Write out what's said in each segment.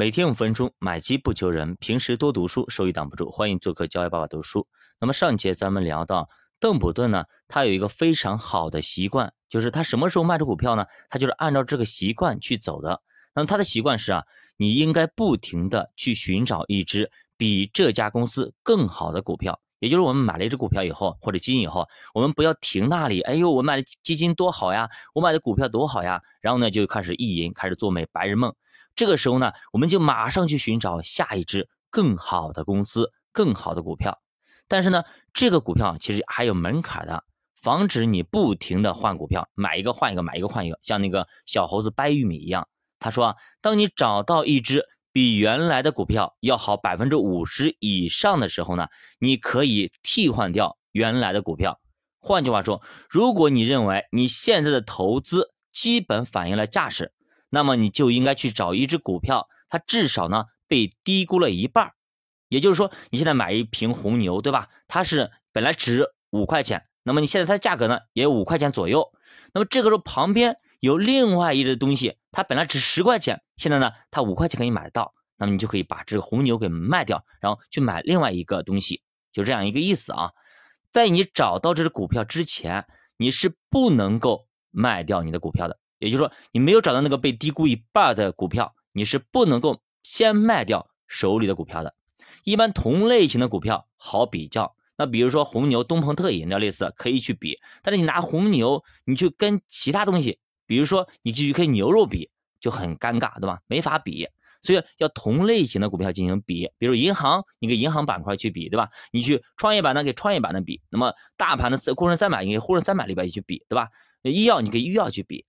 每天五分钟，买基不求人。平时多读书，收益挡不住。欢迎做客教育爸爸读书。那么上节咱们聊到邓普顿呢，他有一个非常好的习惯，就是他什么时候卖出股票呢？他就是按照这个习惯去走的。那么他的习惯是啊，你应该不停的去寻找一只比这家公司更好的股票。也就是我们买了一只股票以后，或者基金以后，我们不要停那里。哎呦，我买的基金多好呀，我买的股票多好呀，然后呢就开始意淫，开始做美白日梦。这个时候呢，我们就马上去寻找下一只更好的公司、更好的股票。但是呢，这个股票其实还有门槛的，防止你不停的换股票，买一个换一个，买一个换一个，像那个小猴子掰玉米一样。他说啊，当你找到一只。比原来的股票要好百分之五十以上的时候呢，你可以替换掉原来的股票。换句话说，如果你认为你现在的投资基本反映了价值，那么你就应该去找一只股票，它至少呢被低估了一半。也就是说，你现在买一瓶红牛，对吧？它是本来值五块钱，那么你现在它的价格呢也有五块钱左右。那么这个时候旁边。有另外一只东西，它本来值十块钱，现在呢，它五块钱可以买得到，那么你就可以把这个红牛给卖掉，然后去买另外一个东西，就这样一个意思啊。在你找到这只股票之前，你是不能够卖掉你的股票的，也就是说，你没有找到那个被低估一半的股票，你是不能够先卖掉手里的股票的。一般同类型的股票好比较，那比如说红牛、东鹏特饮料类似的可以去比，但是你拿红牛，你去跟其他东西。比如说，你继续跟牛肉比就很尴尬，对吧？没法比，所以要同类型的股票进行比。比如银行，你跟银行板块去比，对吧？你去创业板呢，给创业板的比。那么大盘的沪深三百，你跟沪深三百里边去比，对吧？医药你跟医药去比，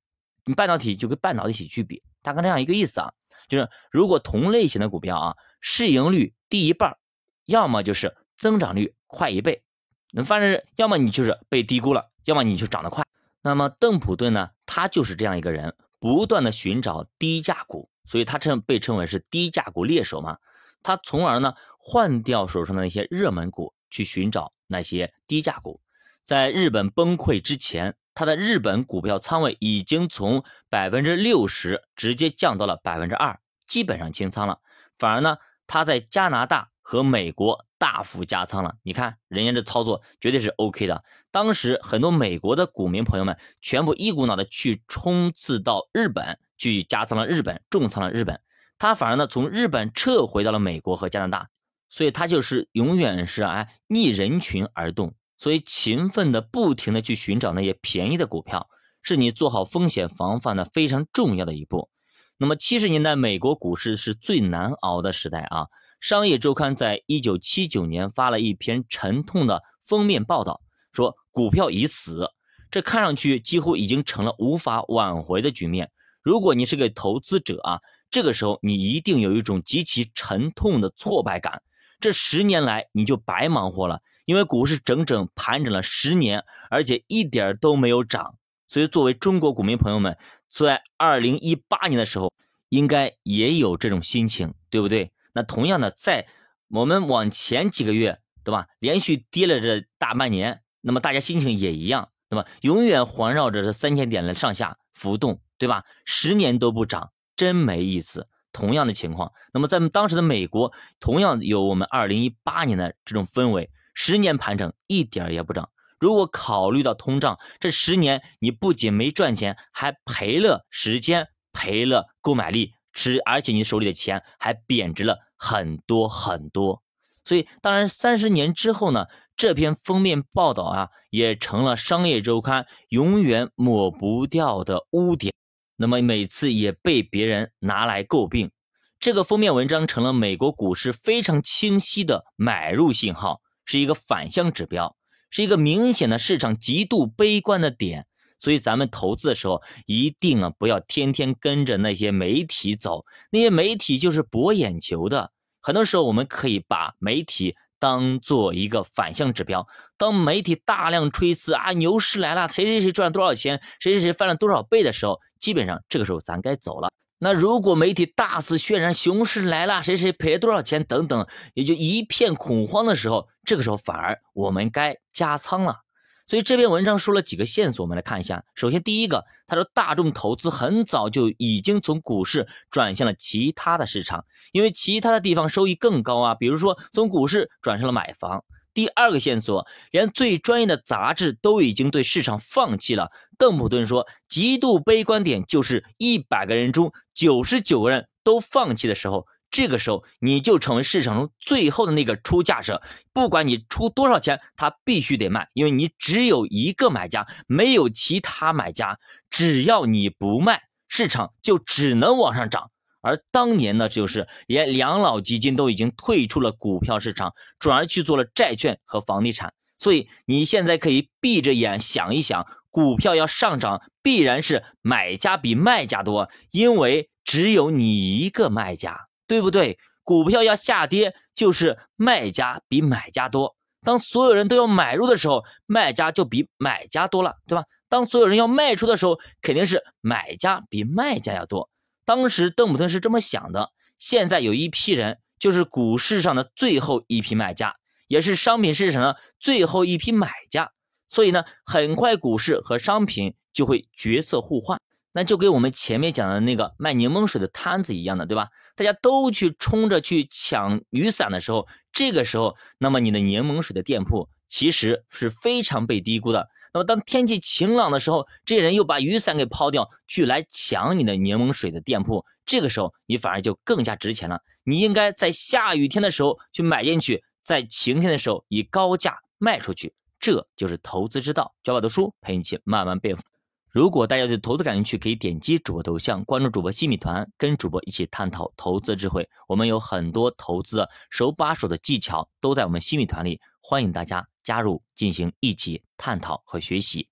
半导体就跟半导体去比，大概这样一个意思啊。就是如果同类型的股票啊，市盈率低一半，要么就是增长率快一倍，那反正要么你就是被低估了，要么你就涨得快。那么邓普顿呢？他就是这样一个人，不断的寻找低价股，所以他称被称为是低价股猎手嘛。他从而呢换掉手上的那些热门股，去寻找那些低价股。在日本崩溃之前，他的日本股票仓位已经从百分之六十直接降到了百分之二，基本上清仓了。反而呢，他在加拿大和美国。大幅加仓了，你看人家这操作绝对是 OK 的。当时很多美国的股民朋友们全部一股脑的去冲刺到日本去加仓了，日本重仓了日本，他反而呢从日本撤回到了美国和加拿大，所以他就是永远是哎逆人群而动，所以勤奋的不停的去寻找那些便宜的股票，是你做好风险防范的非常重要的一步。那么七十年代美国股市是最难熬的时代啊。商业周刊在一九七九年发了一篇沉痛的封面报道，说股票已死，这看上去几乎已经成了无法挽回的局面。如果你是个投资者啊，这个时候你一定有一种极其沉痛的挫败感。这十年来你就白忙活了，因为股市整整盘整了十年，而且一点都没有涨。所以，作为中国股民朋友们，在二零一八年的时候，应该也有这种心情，对不对？那同样的，在我们往前几个月，对吧？连续跌了这大半年，那么大家心情也一样，对吧？永远环绕着这三千点的上下浮动，对吧？十年都不涨，真没意思。同样的情况，那么在当时的美国，同样有我们二零一八年的这种氛围，十年盘整一点也不涨。如果考虑到通胀，这十年你不仅没赚钱，还赔了时间，赔了购买力。是，而且你手里的钱还贬值了很多很多，所以当然三十年之后呢，这篇封面报道啊，也成了商业周刊永远抹不掉的污点。那么每次也被别人拿来诟病，这个封面文章成了美国股市非常清晰的买入信号，是一个反向指标，是一个明显的市场极度悲观的点。所以咱们投资的时候，一定啊不要天天跟着那些媒体走，那些媒体就是博眼球的。很多时候，我们可以把媒体当做一个反向指标。当媒体大量吹刺啊，牛市来了，谁谁谁赚了多少钱，谁谁谁翻了多少倍的时候，基本上这个时候咱该走了。那如果媒体大肆渲染熊市来了，谁谁赔多少钱等等，也就一片恐慌的时候，这个时候反而我们该加仓了。所以这篇文章说了几个线索，我们来看一下。首先，第一个，他说大众投资很早就已经从股市转向了其他的市场，因为其他的地方收益更高啊。比如说，从股市转向了买房。第二个线索，连最专业的杂志都已经对市场放弃了。邓普顿说，极度悲观点就是一百个人中九十九个人都放弃的时候。这个时候，你就成为市场中最后的那个出价者，不管你出多少钱，他必须得卖，因为你只有一个买家，没有其他买家。只要你不卖，市场就只能往上涨。而当年呢，就是连养老基金都已经退出了股票市场，转而去做了债券和房地产。所以你现在可以闭着眼想一想，股票要上涨，必然是买家比卖家多，因为只有你一个卖家。对不对？股票要下跌，就是卖家比买家多。当所有人都要买入的时候，卖家就比买家多了，对吧？当所有人要卖出的时候，肯定是买家比卖家要多。当时邓普顿是这么想的。现在有一批人，就是股市上的最后一批卖家，也是商品市场的最后一批买家。所以呢，很快股市和商品就会角色互换。那就跟我们前面讲的那个卖柠檬水的摊子一样的，对吧？大家都去冲着去抢雨伞的时候，这个时候，那么你的柠檬水的店铺其实是非常被低估的。那么当天气晴朗的时候，这些人又把雨伞给抛掉，去来抢你的柠檬水的店铺，这个时候你反而就更加值钱了。你应该在下雨天的时候去买进去，在晴天的时候以高价卖出去，这就是投资之道。教我的书陪你一起慢慢变富。如果大家对投资感兴趣，可以点击主播头像，关注主播新米团，跟主播一起探讨投资智慧。我们有很多投资手把手的技巧，都在我们新米团里，欢迎大家加入进行一起探讨和学习。